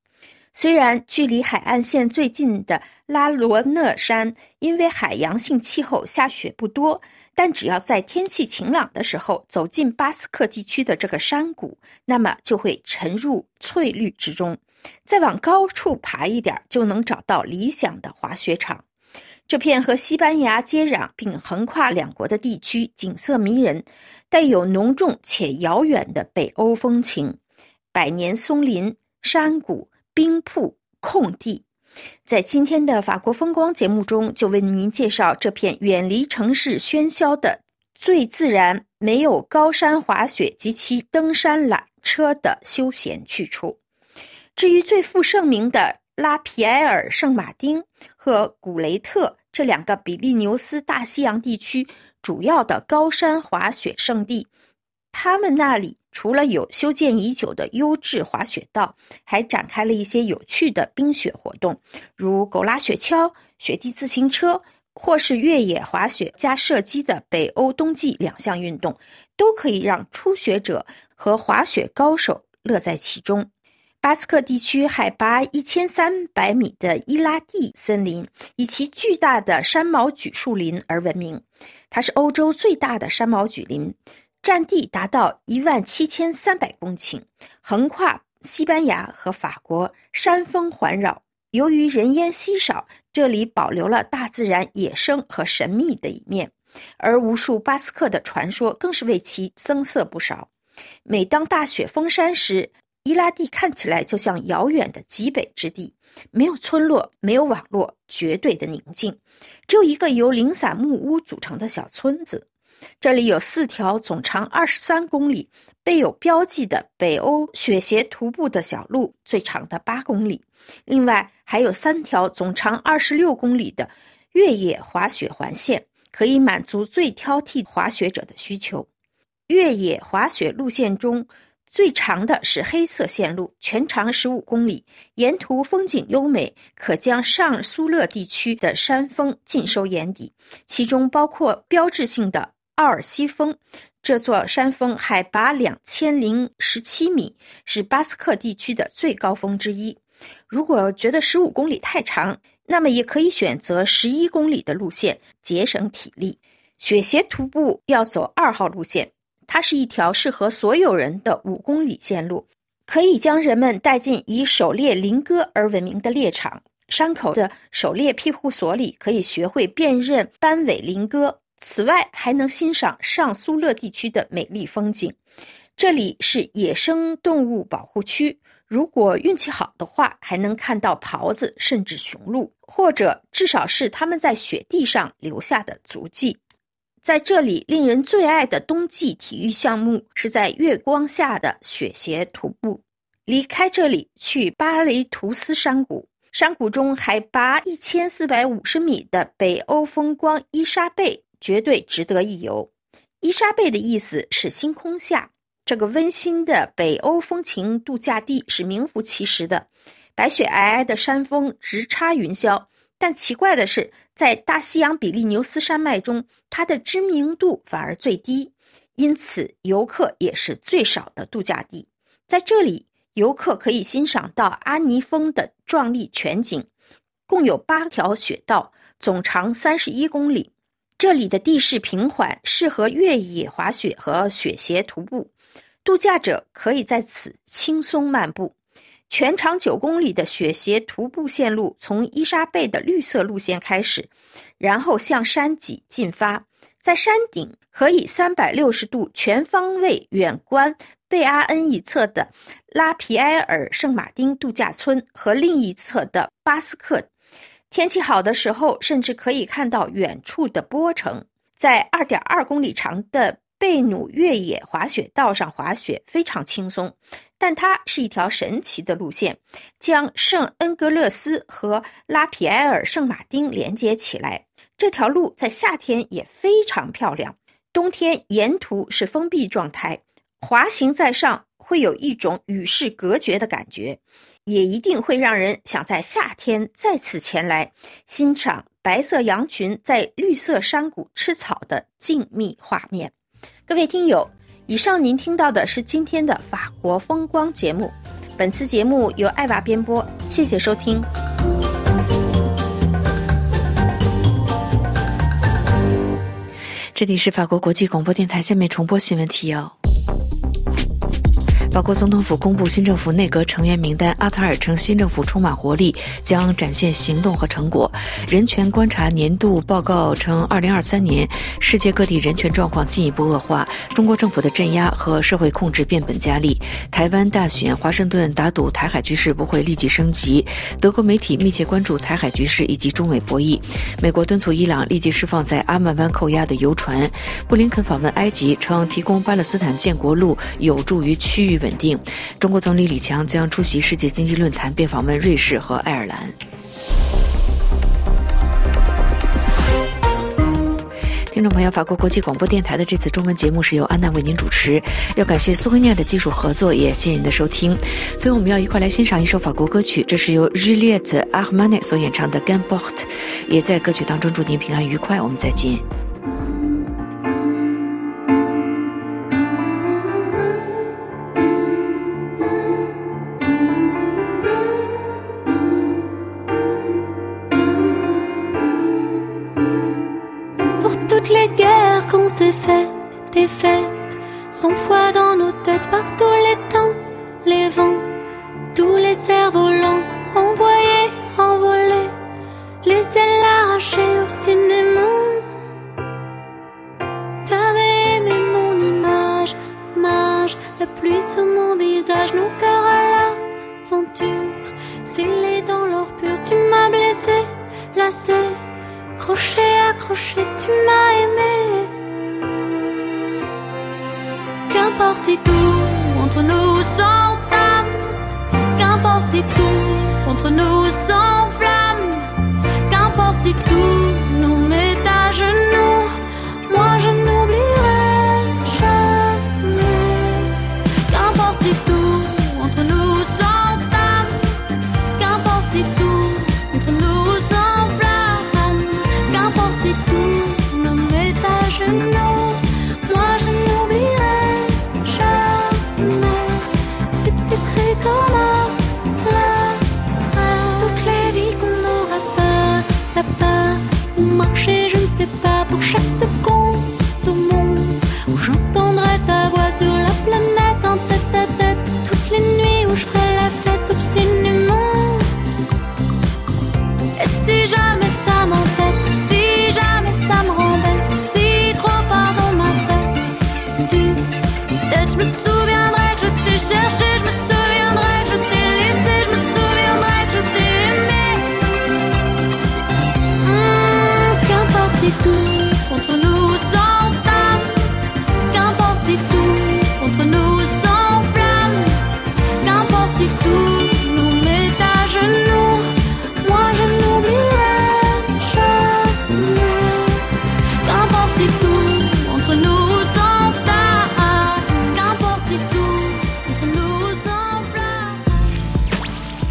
虽然距离海岸线最近的拉罗讷山因为海洋性气候下雪不多，但只要在天气晴朗的时候走进巴斯克地区的这个山谷，那么就会沉入翠绿之中。再往高处爬一点，就能找到理想的滑雪场。这片和西班牙接壤并横跨两国的地区，景色迷人，带有浓重且遥远的北欧风情。百年松林、山谷、冰瀑、空地，在今天的法国风光节目中，就为您介绍这片远离城市喧嚣的、最自然、没有高山滑雪及其登山缆车的休闲去处。至于最负盛名的拉皮埃尔圣马丁和古雷特这两个比利牛斯大西洋地区主要的高山滑雪胜地，他们那里除了有修建已久的优质滑雪道，还展开了一些有趣的冰雪活动，如狗拉雪橇、雪地自行车，或是越野滑雪加射击的北欧冬季两项运动，都可以让初学者和滑雪高手乐在其中。巴斯克地区海拔一千三百米的伊拉蒂森林以其巨大的山毛榉树林而闻名，它是欧洲最大的山毛榉林，占地达到一万七千三百公顷，横跨西班牙和法国，山峰环绕。由于人烟稀少，这里保留了大自然野生和神秘的一面，而无数巴斯克的传说更是为其增色不少。每当大雪封山时，伊拉蒂看起来就像遥远的极北之地，没有村落，没有网络，绝对的宁静，只有一个由零散木屋组成的小村子。这里有四条总长二十三公里、备有标记的北欧雪鞋徒步的小路，最长的八公里。另外还有三条总长二十六公里的越野滑雪环线，可以满足最挑剔滑雪者的需求。越野滑雪路线中。最长的是黑色线路，全长十五公里，沿途风景优美，可将上苏勒地区的山峰尽收眼底。其中包括标志性的奥尔西峰，这座山峰海拔两千零十七米，是巴斯克地区的最高峰之一。如果觉得十五公里太长，那么也可以选择十一公里的路线，节省体力。雪鞋徒步要走二号路线，它是一条适合所有人的五公里线路，可以将人们带进以狩猎林鸽而闻名的猎场。山口的狩猎庇护所里可以学会辨认斑尾林鸽，此外还能欣赏上苏勒地区的美丽风景。这里是野生动物保护区，如果运气好的话，还能看到狍子甚至雄鹿，或者至少是他们在雪地上留下的足迹。在这里，令人最爱的冬季体育项目是在月光下的雪鞋徒步。离开这里，去巴雷图斯山谷。山谷中海拔一千四百五十米的北欧风光伊莎贝绝对值得一游。伊莎贝的意思是星空下。这个温馨的北欧风情度假地是名副其实的，白雪皑皑的山峰直插云霄。但奇怪的是，在大西洋比利牛斯山脉中，它的知名度反而最低，因此游客也是最少的度假地。在这里。游客可以欣赏到阿尼峰的壮丽全景，共有八条雪道，总长三十一公里。这里的地势平缓，适合越野滑雪和雪鞋徒步。度假者可以在此轻松漫步。全长九公里的雪鞋徒步线路从伊莎贝的绿色路线开始，然后向山脊进发，在山顶可以三百六十度全方位远观。贝阿恩一侧的拉皮埃尔圣马丁度假村和另一侧的巴斯克，天气好的时候，甚至可以看到远处的波城。在二点二公里长的贝努越野滑雪道上滑雪非常轻松，但它是一条神奇的路线，将圣恩格勒斯和拉皮埃尔圣马丁连接起来。这条路在夏天也非常漂亮，冬天沿途是封闭状态。滑行在上会有一种与世隔绝的感觉，也一定会让人想在夏天再次前来欣赏白色羊群在绿色山谷吃草的静谧画面。各位听友，以上您听到的是今天的法国风光节目，本次节目由艾娃编播，谢谢收听。这里是法国国际广播电台，下面重播新闻提要。法国总统府公布新政府内阁成员名单，阿塔尔称新政府充满活力，将展现行动和成果。人权观察年度报告称，二零二三年世界各地人权状况进一步恶化，中国政府的镇压和社会控制变本加厉。台湾大选，华盛顿打赌台海局势不会立即升级。德国媒体密切关注台海局势以及中美博弈。美国敦促伊朗立即释放在阿曼湾扣押的油船。布林肯访问埃及，称提供巴勒斯坦建国路有助于区域。稳定。中国总理李强将出席世界经济论坛，并访问瑞士和爱尔兰。听众朋友，法国国际广播电台的这次中文节目是由安娜为您主持。要感谢苏菲尼亚的技术合作，也谢谢您的收听。最后，我们要一块来欣赏一首法国歌曲，这是由 Juliette Armanet 所演唱的《g a m p o r t 也在歌曲当中祝您平安愉快。我们再见。S'est fait des fêtes, sans foi dans nos têtes par tous les temps, les vents, tous les cerfs-volants envoyés, envolés, les ailes arrachées obstinément. T'avais aimé mon image, mage, la pluie sur mon visage, nos cœurs à l'aventure, scellés dans l'or pur, tu m'as blessé, lassé, crochet, accroché, tu m'as aimé. Qu'importe si tout entre nous s'entame, qu'importe si tout entre nous s'enflamme,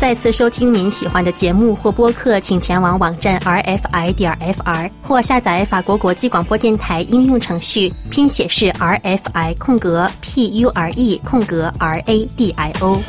再次收听您喜欢的节目或播客，请前往网站 rfi 点 fr 或下载法国国际广播电台应用程序，拼写是 rfi 空格 p u r e 空格 r a d i o。